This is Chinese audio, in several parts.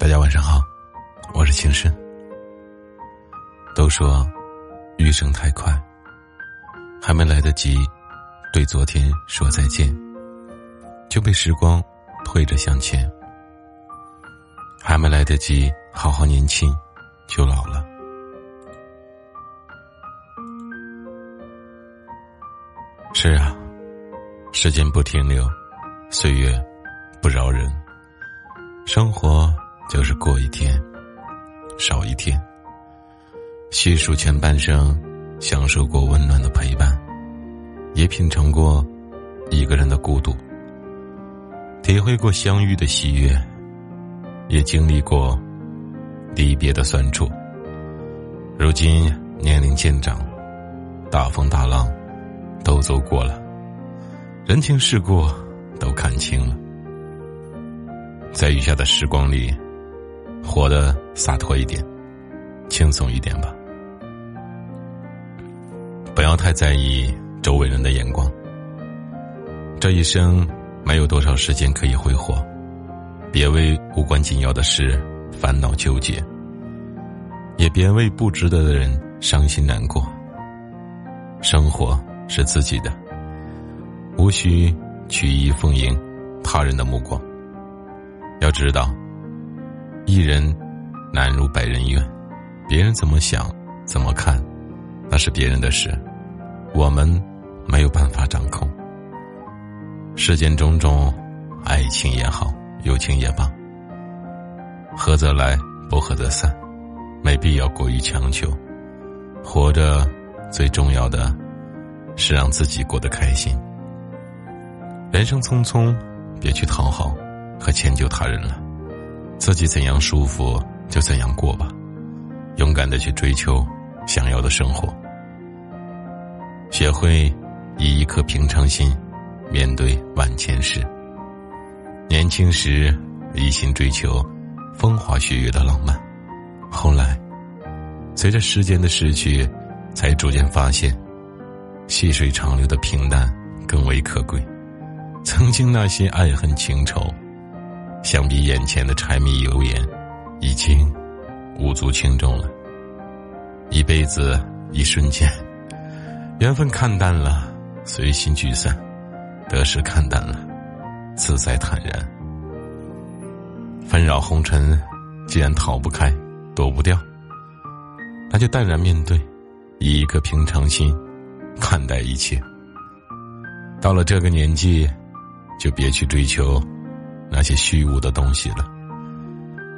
大家晚上好，我是情深。都说余生太快，还没来得及对昨天说再见，就被时光推着向前；还没来得及好好年轻，就老了。是啊，时间不停留，岁月不饶人，生活。就是过一天，少一天。细数前半生，享受过温暖的陪伴，也品尝过一个人的孤独，体会过相遇的喜悦，也经历过离别的酸楚。如今年龄渐长，大风大浪都走过了，人情世故都看清了，在余下的时光里。活得洒脱一点，轻松一点吧。不要太在意周围人的眼光。这一生没有多少时间可以挥霍，别为无关紧要的事烦恼纠结，也别为不值得的人伤心难过。生活是自己的，无需曲意奉迎他人的目光。要知道。一人难如百人愿，别人怎么想、怎么看，那是别人的事，我们没有办法掌控。世间种种，爱情也好，友情也罢，合则来，不合则散，没必要过于强求。活着最重要的，是让自己过得开心。人生匆匆，别去讨好和迁就他人了。自己怎样舒服就怎样过吧，勇敢的去追求想要的生活，学会以一颗平常心面对万千事。年轻时一心追求风花雪月的浪漫，后来随着时间的逝去，才逐渐发现细水长流的平淡更为可贵。曾经那些爱恨情仇。相比眼前的柴米油盐，已经无足轻重了。一辈子一瞬间，缘分看淡了，随心聚散；得失看淡了，自在坦然。纷扰红尘，既然逃不开，躲不掉，那就淡然面对，以一颗平常心看待一切。到了这个年纪，就别去追求。那些虚无的东西了。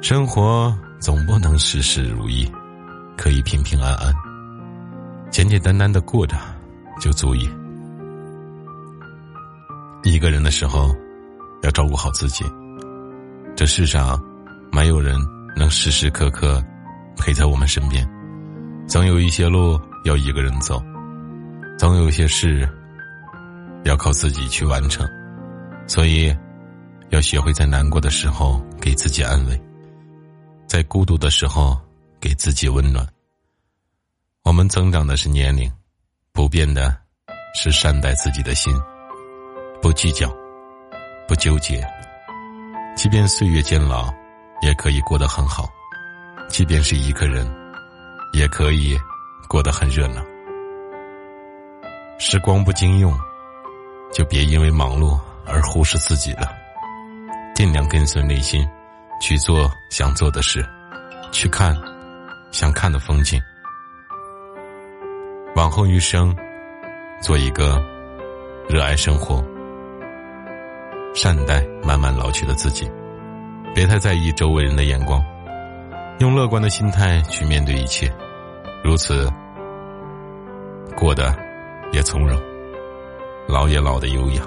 生活总不能事事如意，可以平平安安、简简单单的过着就足以。一个人的时候，要照顾好自己。这世上，没有人能时时刻刻陪在我们身边，总有一些路要一个人走，总有一些事要靠自己去完成，所以。要学会在难过的时候给自己安慰，在孤独的时候给自己温暖。我们增长的是年龄，不变的是善待自己的心，不计较，不纠结。即便岁月渐老，也可以过得很好；即便是一个人，也可以过得很热闹。时光不经用，就别因为忙碌而忽视自己了。尽量跟随内心，去做想做的事，去看想看的风景。往后余生，做一个热爱生活、善待慢慢老去的自己，别太在意周围人的眼光，用乐观的心态去面对一切，如此过得也从容，老也老的优雅。